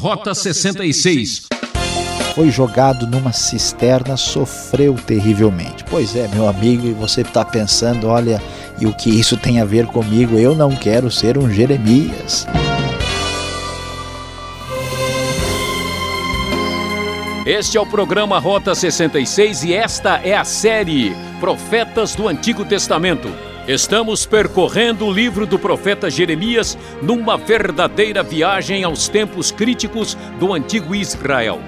Rota 66. Foi jogado numa cisterna, sofreu terrivelmente. Pois é, meu amigo, e você está pensando, olha, e o que isso tem a ver comigo? Eu não quero ser um Jeremias. Este é o programa Rota 66 e esta é a série Profetas do Antigo Testamento. Estamos percorrendo o livro do profeta Jeremias numa verdadeira viagem aos tempos críticos do antigo Israel.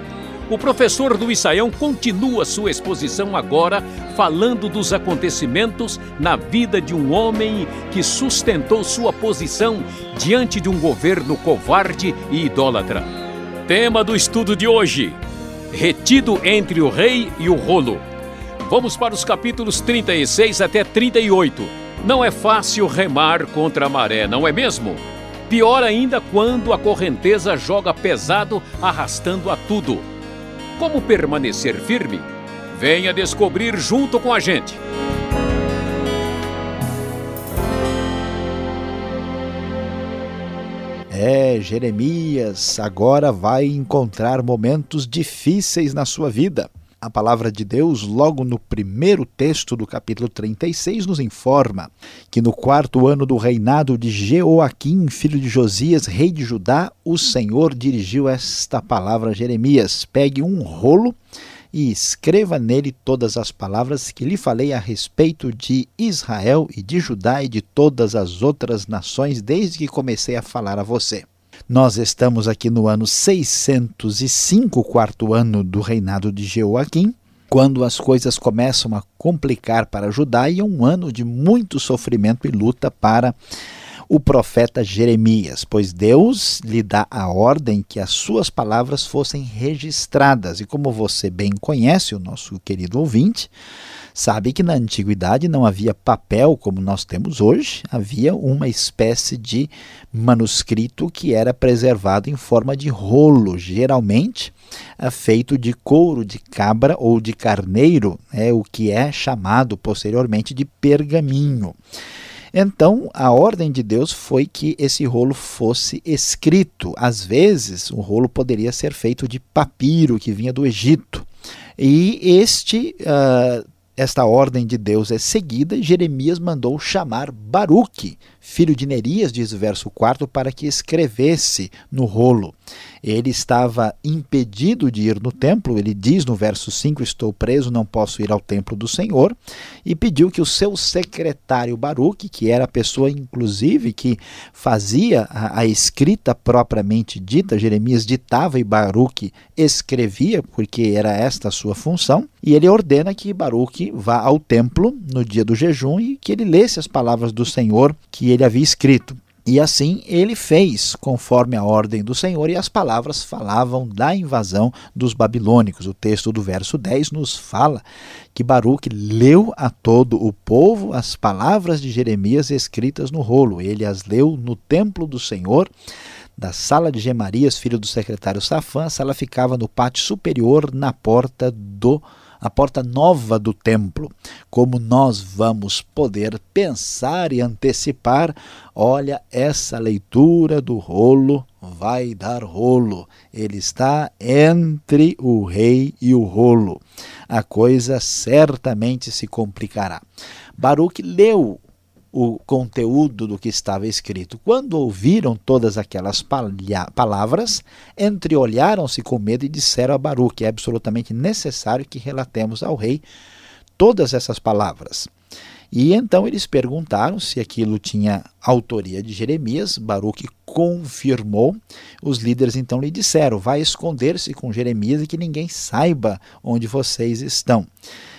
O professor do Isaião continua sua exposição agora falando dos acontecimentos na vida de um homem que sustentou sua posição diante de um governo covarde e idólatra. Tema do estudo de hoje: Retido entre o rei e o rolo. Vamos para os capítulos 36 até 38 não é fácil remar contra a maré, não é mesmo? Pior ainda quando a correnteza joga pesado, arrastando a tudo. Como permanecer firme? Venha descobrir junto com a gente. É, Jeremias agora vai encontrar momentos difíceis na sua vida. A palavra de Deus, logo no primeiro texto do capítulo 36, nos informa que no quarto ano do reinado de Jeoaquim, filho de Josias, rei de Judá, o Senhor dirigiu esta palavra a Jeremias: Pegue um rolo e escreva nele todas as palavras que lhe falei a respeito de Israel e de Judá e de todas as outras nações, desde que comecei a falar a você. Nós estamos aqui no ano 605, quarto ano do reinado de Jeoaquim, quando as coisas começam a complicar para Judá e é um ano de muito sofrimento e luta para o profeta Jeremias, pois Deus lhe dá a ordem que as suas palavras fossem registradas. E como você bem conhece, o nosso querido ouvinte, sabe que na antiguidade não havia papel como nós temos hoje, havia uma espécie de manuscrito que era preservado em forma de rolo, geralmente é feito de couro de cabra ou de carneiro, é o que é chamado posteriormente de pergaminho. Então, a ordem de Deus foi que esse rolo fosse escrito. Às vezes, o rolo poderia ser feito de papiro que vinha do Egito. E este uh, esta ordem de Deus é seguida, Jeremias mandou chamar Baruque, filho de Nerias, diz o verso 4, para que escrevesse no rolo. Ele estava impedido de ir no templo, ele diz no verso 5: Estou preso, não posso ir ao templo do Senhor, e pediu que o seu secretário Baruque, que era a pessoa inclusive que fazia a, a escrita propriamente dita, Jeremias ditava e Baruque escrevia, porque era esta a sua função, e ele ordena que Baruque vá ao templo no dia do jejum e que ele lesse as palavras do Senhor que ele havia escrito. E assim ele fez, conforme a ordem do Senhor, e as palavras falavam da invasão dos babilônicos. O texto do verso 10 nos fala que Baruque leu a todo o povo as palavras de Jeremias escritas no rolo. Ele as leu no templo do Senhor, da sala de Gemarias, filho do secretário Safã. A sala ficava no pátio superior, na porta do a porta nova do templo. Como nós vamos poder pensar e antecipar, olha, essa leitura do rolo vai dar rolo. Ele está entre o rei e o rolo. A coisa certamente se complicará. Baruch leu o conteúdo do que estava escrito. Quando ouviram todas aquelas palavras, entreolharam-se com medo e disseram a Baruque: é absolutamente necessário que relatemos ao rei todas essas palavras. E então eles perguntaram se aquilo tinha autoria de Jeremias. Baruque confirmou. Os líderes então lhe disseram: vai esconder-se com Jeremias e que ninguém saiba onde vocês estão.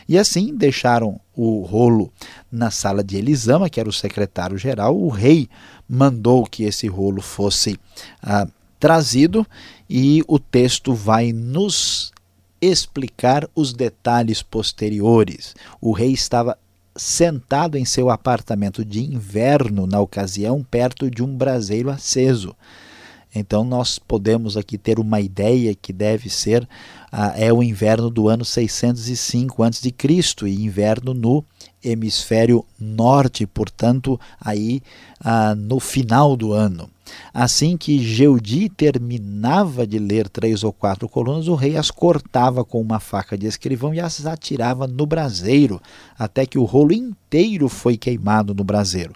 E assim deixaram o rolo na sala de Elisama, que era o secretário-geral. O rei mandou que esse rolo fosse ah, trazido e o texto vai nos explicar os detalhes posteriores. O rei estava sentado em seu apartamento de inverno na ocasião, perto de um braseiro aceso. Então nós podemos aqui ter uma ideia que deve ser ah, é o inverno do ano 605 a.C. e inverno no hemisfério norte, portanto, aí ah, no final do ano. Assim que Geudi terminava de ler três ou quatro colunas, o rei as cortava com uma faca de escrivão e as atirava no braseiro, até que o rolo inteiro foi queimado no braseiro.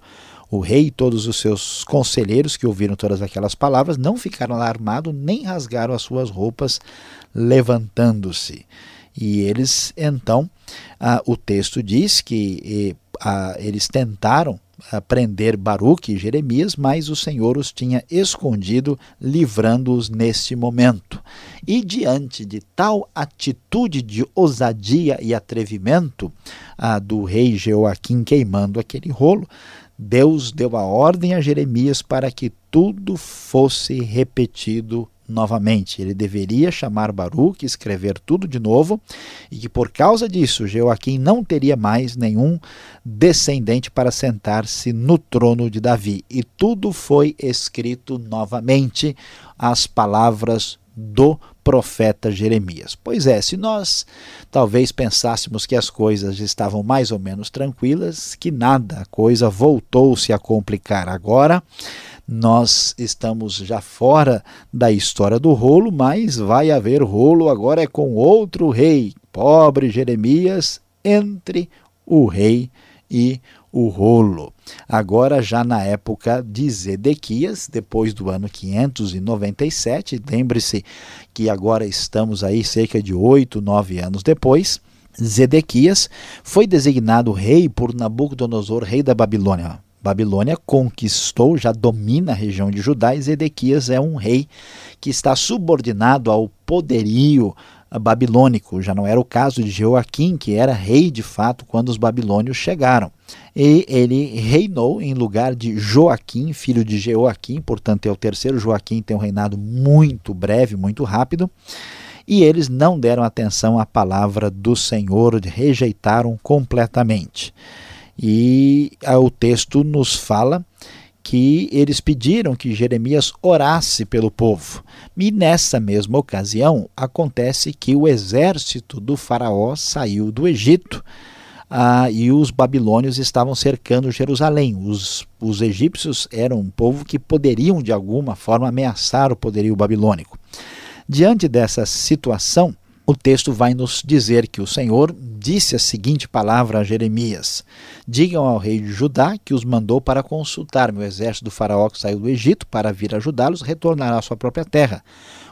O rei e todos os seus conselheiros que ouviram todas aquelas palavras não ficaram alarmados nem rasgaram as suas roupas, levantando-se. E eles, então, ah, o texto diz que ah, eles tentaram prender Baruque e Jeremias, mas o Senhor os tinha escondido, livrando-os neste momento. E diante de tal atitude de ousadia e atrevimento ah, do rei Jeoaquim queimando aquele rolo, Deus deu a ordem a Jeremias para que tudo fosse repetido novamente. Ele deveria chamar Baruque, escrever tudo de novo, e que por causa disso Joaquim não teria mais nenhum descendente para sentar-se no trono de Davi. E tudo foi escrito novamente, as palavras do profeta Jeremias. Pois é, se nós talvez pensássemos que as coisas estavam mais ou menos tranquilas, que nada, a coisa voltou-se a complicar. Agora nós estamos já fora da história do rolo, mas vai haver rolo agora é com outro rei, pobre Jeremias, entre o rei e o rolo. Agora, já na época de Zedequias, depois do ano 597, lembre-se que agora estamos aí cerca de oito, nove anos depois. Zedequias foi designado rei por Nabucodonosor, rei da Babilônia. Babilônia conquistou, já domina a região de Judá e Zedequias é um rei que está subordinado ao poderio babilônico. Já não era o caso de Joaquim, que era rei de fato quando os babilônios chegaram. E ele reinou em lugar de Joaquim, filho de Joaquim, portanto é o terceiro Joaquim, tem um reinado muito breve, muito rápido. E eles não deram atenção à palavra do Senhor, rejeitaram completamente. E o texto nos fala que eles pediram que Jeremias orasse pelo povo. E nessa mesma ocasião, acontece que o exército do Faraó saiu do Egito ah, e os babilônios estavam cercando Jerusalém. Os, os egípcios eram um povo que poderiam, de alguma forma, ameaçar o poderio babilônico. Diante dessa situação, o texto vai nos dizer que o Senhor disse a seguinte palavra a Jeremias: Digam ao rei de Judá que os mandou para consultar meu exército do faraó que saiu do Egito para vir ajudá-los, retornará à sua própria terra.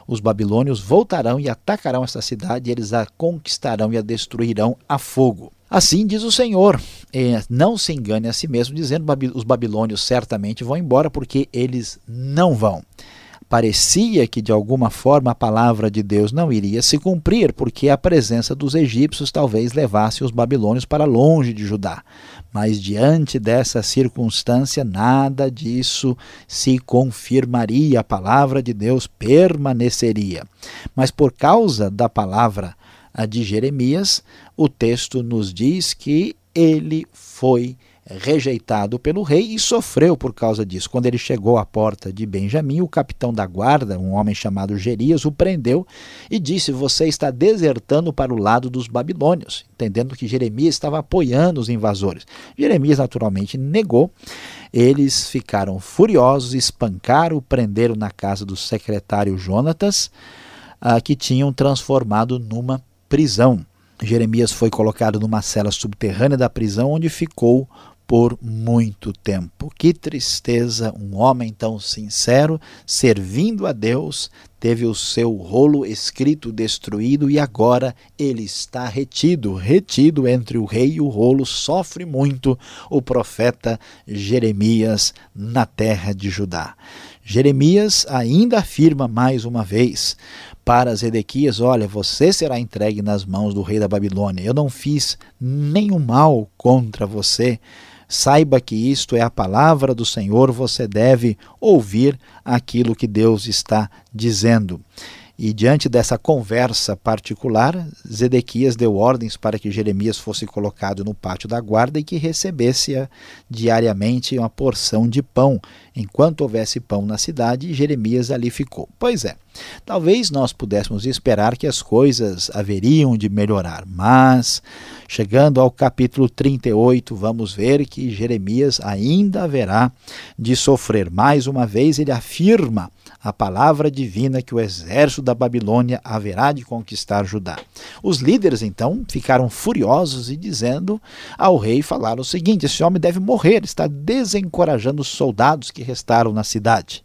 Os babilônios voltarão e atacarão esta cidade, e eles a conquistarão e a destruirão a fogo. Assim diz o Senhor: não se engane a si mesmo, dizendo os babilônios certamente vão embora, porque eles não vão parecia que de alguma forma a palavra de Deus não iria se cumprir, porque a presença dos egípcios talvez levasse os babilônios para longe de Judá. Mas diante dessa circunstância, nada disso se confirmaria, a palavra de Deus permaneceria. Mas por causa da palavra de Jeremias, o texto nos diz que ele foi rejeitado pelo rei e sofreu por causa disso. Quando ele chegou à porta de Benjamim, o capitão da guarda, um homem chamado Gerias, o prendeu e disse: Você está desertando para o lado dos babilônios, entendendo que Jeremias estava apoiando os invasores. Jeremias, naturalmente, negou. Eles ficaram furiosos, espancaram, prenderam na casa do secretário Jonatas, ah, que tinham transformado numa prisão. Jeremias foi colocado numa cela subterrânea da prisão, onde ficou por muito tempo. Que tristeza, um homem tão sincero, servindo a Deus, teve o seu rolo escrito destruído e agora ele está retido, retido entre o rei e o rolo, sofre muito o profeta Jeremias na terra de Judá. Jeremias ainda afirma mais uma vez para Zedequias: Olha, você será entregue nas mãos do rei da Babilônia. Eu não fiz nenhum mal contra você Saiba que isto é a palavra do Senhor, você deve ouvir aquilo que Deus está dizendo. E diante dessa conversa particular, Zedequias deu ordens para que Jeremias fosse colocado no pátio da guarda e que recebesse diariamente uma porção de pão. Enquanto houvesse pão na cidade, Jeremias ali ficou. Pois é, talvez nós pudéssemos esperar que as coisas haveriam de melhorar, mas chegando ao capítulo 38, vamos ver que Jeremias ainda haverá de sofrer. Mais uma vez, ele afirma a palavra divina que o exército da Babilônia haverá de conquistar Judá. Os líderes então ficaram furiosos e dizendo ao rei falaram o seguinte: esse homem deve morrer, está desencorajando os soldados que restaram na cidade.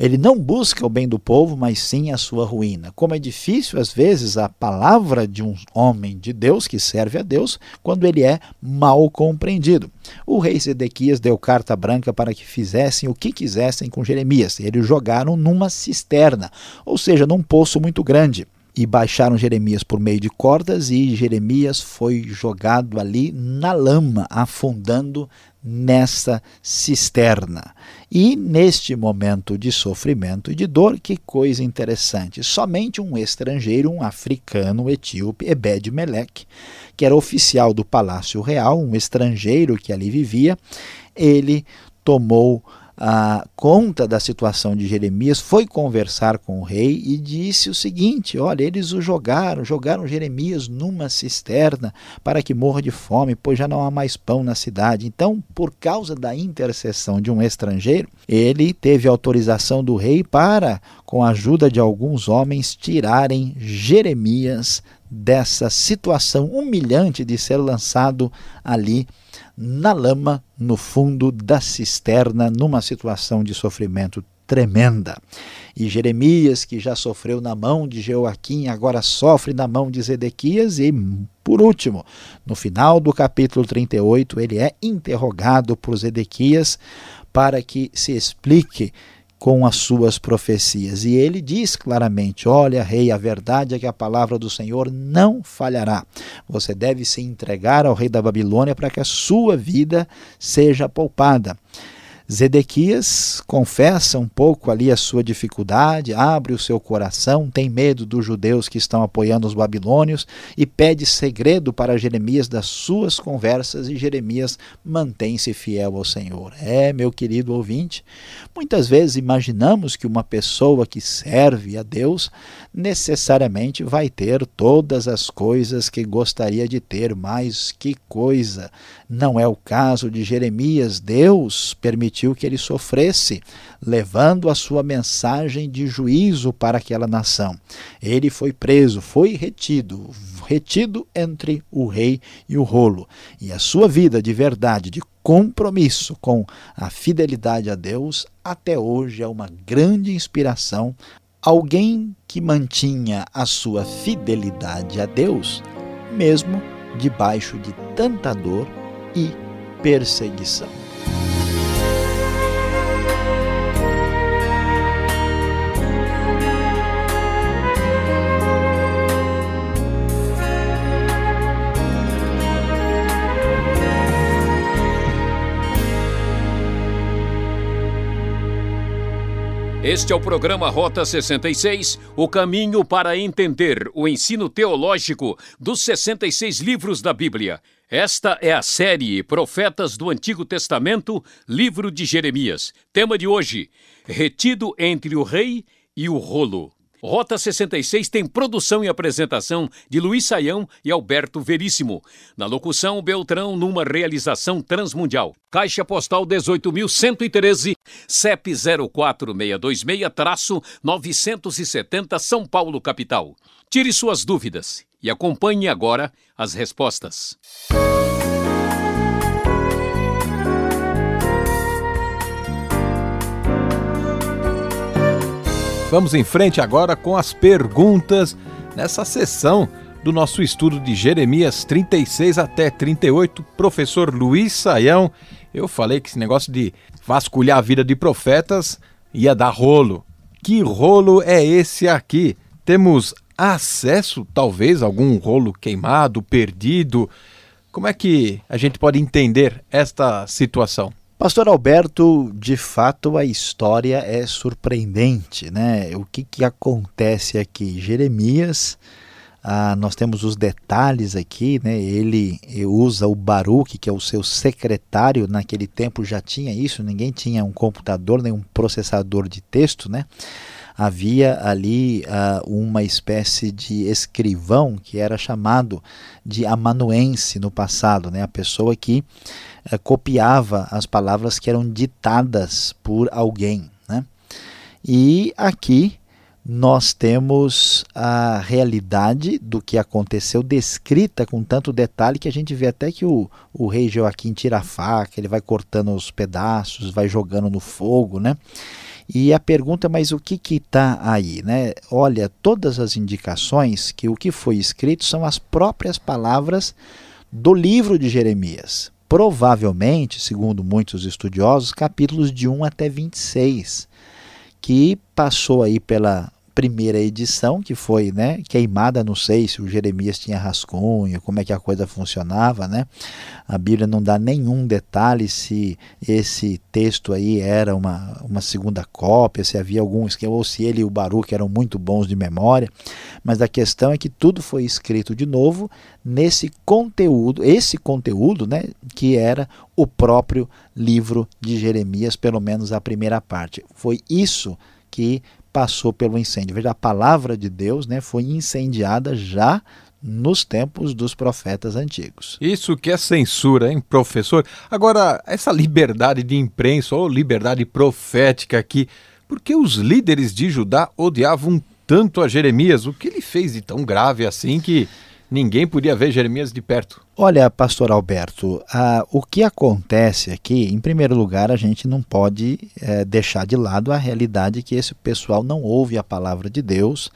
Ele não busca o bem do povo, mas sim a sua ruína. Como é difícil, às vezes, a palavra de um homem de Deus que serve a Deus quando ele é mal compreendido. O rei Zedequias deu carta branca para que fizessem o que quisessem com Jeremias. Eles jogaram numa cisterna, ou seja, num poço muito grande e baixaram Jeremias por meio de cordas, e Jeremias foi jogado ali na lama, afundando nessa cisterna. E neste momento de sofrimento e de dor, que coisa interessante, somente um estrangeiro, um africano etíope, Ebed Melech, que era oficial do Palácio Real, um estrangeiro que ali vivia, ele tomou a conta da situação de Jeremias, foi conversar com o rei e disse o seguinte: Olha, eles o jogaram, jogaram Jeremias numa cisterna para que morra de fome, pois já não há mais pão na cidade. Então, por causa da intercessão de um estrangeiro, ele teve autorização do rei para, com a ajuda de alguns homens, tirarem Jeremias dessa situação humilhante de ser lançado ali na lama, no fundo da cisterna, numa situação de sofrimento tremenda. E Jeremias, que já sofreu na mão de Joaquim, agora sofre na mão de Zedequias. E, por último, no final do capítulo 38, ele é interrogado por Zedequias para que se explique com as suas profecias. E ele diz claramente: Olha, rei, a verdade é que a palavra do Senhor não falhará. Você deve se entregar ao rei da Babilônia para que a sua vida seja poupada. Zedequias confessa um pouco ali a sua dificuldade, abre o seu coração, tem medo dos judeus que estão apoiando os babilônios e pede segredo para Jeremias das suas conversas e Jeremias mantém-se fiel ao Senhor. É, meu querido ouvinte, muitas vezes imaginamos que uma pessoa que serve a Deus necessariamente vai ter todas as coisas que gostaria de ter, mas que coisa! Não é o caso de Jeremias. Deus permitiu que ele sofresse, levando a sua mensagem de juízo para aquela nação. Ele foi preso, foi retido, retido entre o rei e o rolo. E a sua vida de verdade, de compromisso com a fidelidade a Deus, até hoje é uma grande inspiração. Alguém que mantinha a sua fidelidade a Deus, mesmo debaixo de tanta dor e perseguição. Este é o programa Rota 66, o caminho para entender o ensino teológico dos 66 livros da Bíblia. Esta é a série Profetas do Antigo Testamento, livro de Jeremias. Tema de hoje: Retido entre o rei e o rolo. Rota 66 tem produção e apresentação de Luiz Saião e Alberto Veríssimo. Na locução, Beltrão, numa realização transmundial. Caixa Postal 18.113, CEP 04626-970 São Paulo, capital. Tire suas dúvidas e acompanhe agora as respostas. Vamos em frente agora com as perguntas nessa sessão do nosso estudo de Jeremias 36 até 38. Professor Luiz Saião, eu falei que esse negócio de vasculhar a vida de profetas ia dar rolo. Que rolo é esse aqui? Temos acesso, talvez, a algum rolo queimado, perdido? Como é que a gente pode entender esta situação? Pastor Alberto, de fato a história é surpreendente, né? O que, que acontece aqui? Jeremias, ah, nós temos os detalhes aqui, né? Ele usa o Baruch, que é o seu secretário, naquele tempo já tinha isso, ninguém tinha um computador nem um processador de texto, né? Havia ali uh, uma espécie de escrivão que era chamado de amanuense no passado, né? a pessoa que uh, copiava as palavras que eram ditadas por alguém. Né? E aqui nós temos a realidade do que aconteceu descrita com tanto detalhe que a gente vê até que o, o rei Joaquim tira a faca, ele vai cortando os pedaços, vai jogando no fogo, né? E a pergunta, mas o que está aí? Né? Olha, todas as indicações que o que foi escrito são as próprias palavras do livro de Jeremias. Provavelmente, segundo muitos estudiosos, capítulos de 1 até 26 que passou aí pela primeira edição, que foi né, queimada, não sei se o Jeremias tinha rascunho, como é que a coisa funcionava, né? A Bíblia não dá nenhum detalhe se esse texto aí era uma, uma segunda cópia, se havia algum esquema, ou se ele e o Baruch eram muito bons de memória, mas a questão é que tudo foi escrito de novo nesse conteúdo, esse conteúdo, né, que era o próprio livro de Jeremias, pelo menos a primeira parte. Foi isso que passou pelo incêndio. Veja, a palavra de Deus né, foi incendiada já nos tempos dos profetas antigos. Isso que é censura, hein, professor? Agora, essa liberdade de imprensa ou liberdade profética aqui, por que os líderes de Judá odiavam tanto a Jeremias? O que ele fez de tão grave assim que ninguém podia ver Jeremias de perto. Olha, pastor Alberto, o que acontece aqui, em primeiro lugar, a gente não pode eh, deixar de lado a realidade que esse pessoal não ouve a palavra de Deus,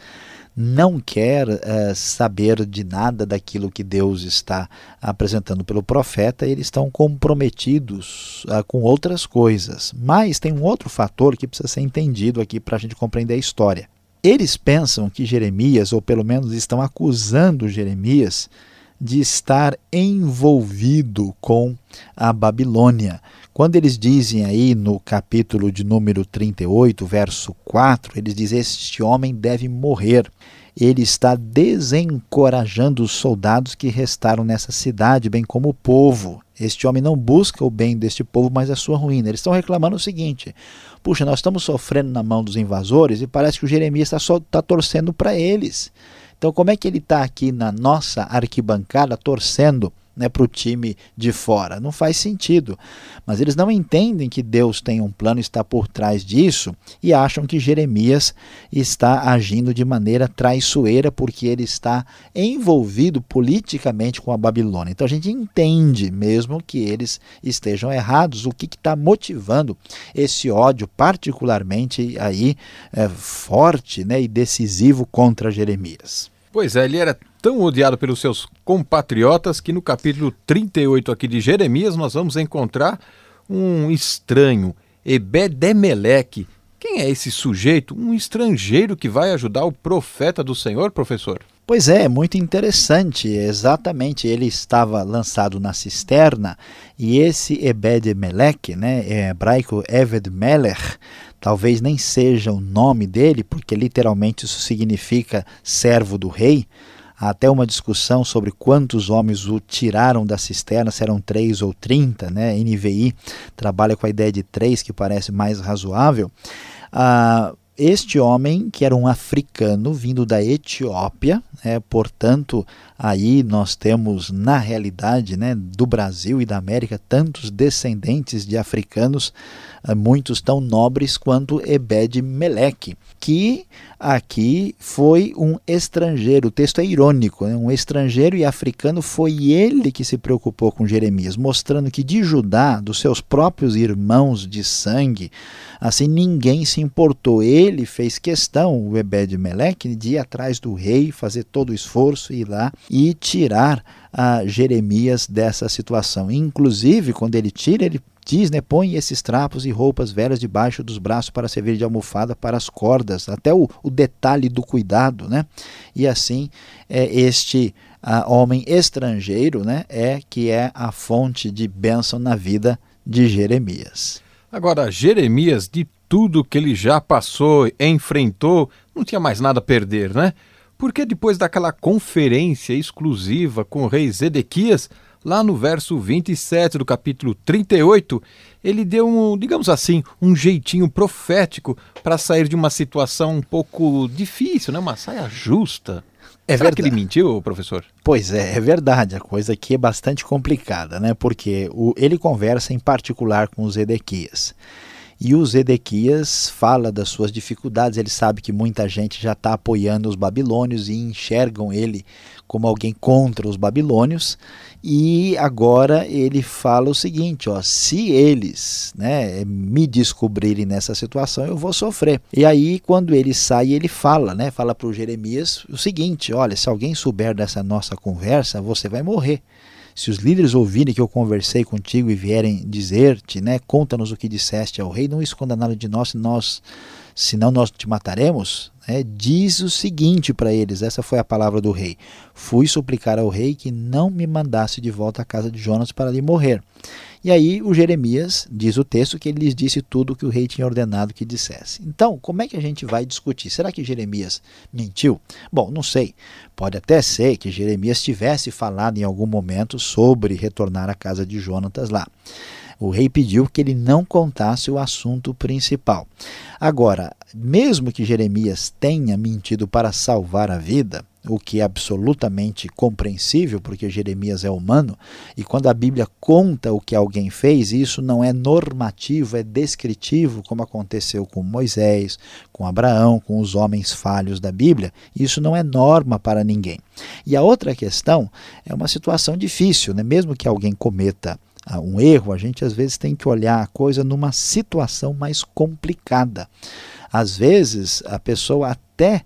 não quer eh, saber de nada daquilo que Deus está apresentando pelo profeta, eles estão comprometidos ah, com outras coisas. Mas tem um outro fator que precisa ser entendido aqui para a gente compreender a história. Eles pensam que Jeremias, ou pelo menos estão acusando Jeremias, de estar envolvido com a Babilônia. Quando eles dizem aí no capítulo de número 38, verso 4, eles dizem: Este homem deve morrer. Ele está desencorajando os soldados que restaram nessa cidade, bem como o povo. Este homem não busca o bem deste povo, mas a sua ruína. Eles estão reclamando o seguinte: puxa, nós estamos sofrendo na mão dos invasores e parece que o Jeremias está tá torcendo para eles. Então, como é que ele está aqui na nossa arquibancada torcendo né, para o time de fora. Não faz sentido. Mas eles não entendem que Deus tem um plano, está por trás disso e acham que Jeremias está agindo de maneira traiçoeira porque ele está envolvido politicamente com a Babilônia. Então a gente entende mesmo que eles estejam errados. O que está motivando esse ódio, particularmente aí é, forte né, e decisivo contra Jeremias? Pois é, ele era tão odiado pelos seus compatriotas que no capítulo 38 aqui de Jeremias nós vamos encontrar um estranho, Ebedemeleque. Quem é esse sujeito? Um estrangeiro que vai ajudar o profeta do Senhor, professor? Pois é, muito interessante. Exatamente, ele estava lançado na cisterna e esse Ebed-Melech, né, em hebraico Eved-Melech, talvez nem seja o nome dele, porque literalmente isso significa servo do rei. Há até uma discussão sobre quantos homens o tiraram da cisterna, se eram três ou trinta, né? NVI trabalha com a ideia de três, que parece mais razoável. Ah, este homem, que era um africano vindo da Etiópia, é, portanto, aí nós temos na realidade né, do Brasil e da América tantos descendentes de africanos, eh, muitos tão nobres quanto Ebed Meleque, que aqui foi um estrangeiro. O texto é irônico, né? um estrangeiro e africano foi ele que se preocupou com Jeremias, mostrando que de Judá, dos seus próprios irmãos de sangue, assim ninguém se importou. Ele fez questão, o Ebed Meleque, de ir atrás do rei, fazer todo o esforço, ir lá e tirar a Jeremias dessa situação. Inclusive, quando ele tira, ele diz, né, põe esses trapos e roupas velhas debaixo dos braços para servir de almofada para as cordas, até o, o detalhe do cuidado, né? E assim, é, este a, homem estrangeiro, né, é que é a fonte de bênção na vida de Jeremias. Agora, Jeremias, de tudo que ele já passou, enfrentou, não tinha mais nada a perder, né? Porque depois daquela conferência exclusiva com o rei Zedequias, lá no verso 27 do capítulo 38, ele deu um, digamos assim, um jeitinho profético para sair de uma situação um pouco difícil, né? Uma saia justa. É Será verdade. que ele mentiu, professor? Pois é, é verdade. A coisa aqui é bastante complicada, né? Porque o, ele conversa em particular com os Edequias. E o Zedequias fala das suas dificuldades, ele sabe que muita gente já está apoiando os babilônios e enxergam ele como alguém contra os babilônios. E agora ele fala o seguinte: ó, se eles né, me descobrirem nessa situação, eu vou sofrer. E aí, quando ele sai, ele fala, né, fala para o Jeremias o seguinte: olha, se alguém souber dessa nossa conversa, você vai morrer. Se os líderes ouvirem que eu conversei contigo e vierem dizer-te, né, conta-nos o que disseste ao rei, não esconda nada de nós, nós senão nós te mataremos. Né, diz o seguinte para eles: essa foi a palavra do rei. Fui suplicar ao rei que não me mandasse de volta à casa de Jonas para ali morrer. E aí o Jeremias diz o texto que ele lhes disse tudo o que o rei tinha ordenado que dissesse. Então, como é que a gente vai discutir? Será que Jeremias mentiu? Bom, não sei. Pode até ser que Jeremias tivesse falado em algum momento sobre retornar à casa de Jonatas lá. O rei pediu que ele não contasse o assunto principal. Agora, mesmo que Jeremias tenha mentido para salvar a vida, o que é absolutamente compreensível, porque Jeremias é humano, e quando a Bíblia conta o que alguém fez, isso não é normativo, é descritivo, como aconteceu com Moisés, com Abraão, com os homens falhos da Bíblia, isso não é norma para ninguém. E a outra questão é uma situação difícil, né? mesmo que alguém cometa ah, um erro, a gente às vezes tem que olhar a coisa numa situação mais complicada. Às vezes a pessoa até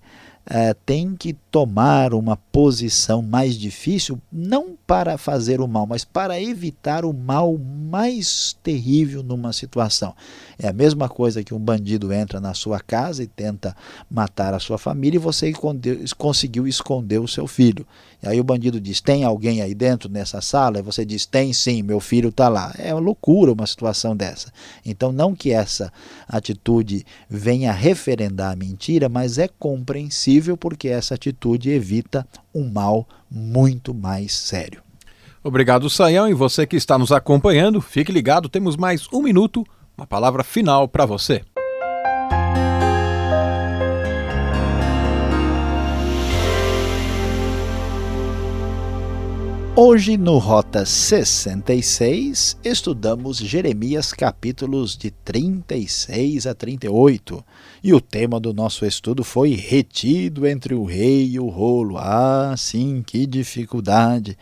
é, tem que tomar uma posição mais difícil, não para fazer o mal, mas para evitar o mal mais terrível numa situação. É a mesma coisa que um bandido entra na sua casa e tenta matar a sua família e você conseguiu esconder o seu filho. E aí o bandido diz: Tem alguém aí dentro nessa sala? E você diz: Tem sim, meu filho está lá. É uma loucura uma situação dessa. Então, não que essa atitude venha referendar a mentira, mas é compreensível porque essa atitude evita um mal muito mais sério. Obrigado, Saião, e você que está nos acompanhando, fique ligado, temos mais um minuto uma palavra final para você. Hoje, no Rota 66, estudamos Jeremias capítulos de 36 a 38. E o tema do nosso estudo foi Retido entre o rei e o rolo. Ah, sim, que dificuldade!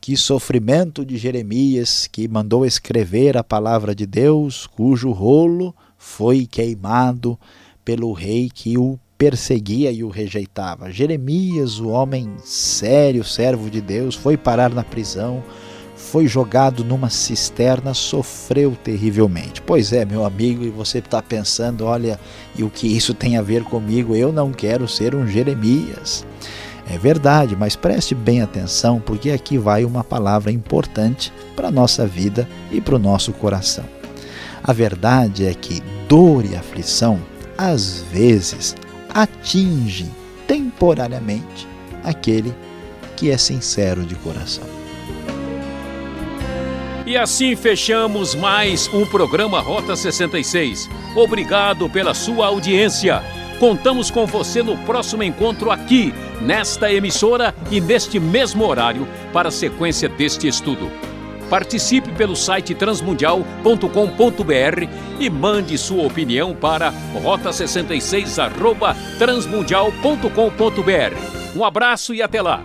que sofrimento de Jeremias, que mandou escrever a palavra de Deus, cujo rolo foi queimado pelo rei que o perseguia e o rejeitava. Jeremias, o homem sério, servo de Deus, foi parar na prisão, foi jogado numa cisterna, sofreu terrivelmente. Pois é, meu amigo, e você está pensando, olha, e o que isso tem a ver comigo? Eu não quero ser um Jeremias. É verdade, mas preste bem atenção, porque aqui vai uma palavra importante para a nossa vida e para o nosso coração. A verdade é que dor e aflição, às vezes, atingem temporariamente aquele que é sincero de coração. E assim fechamos mais um programa Rota 66. Obrigado pela sua audiência. Contamos com você no próximo encontro aqui, nesta emissora e neste mesmo horário, para a sequência deste estudo. Participe pelo site transmundial.com.br e mande sua opinião para rota66@transmundial.com.br. Um abraço e até lá.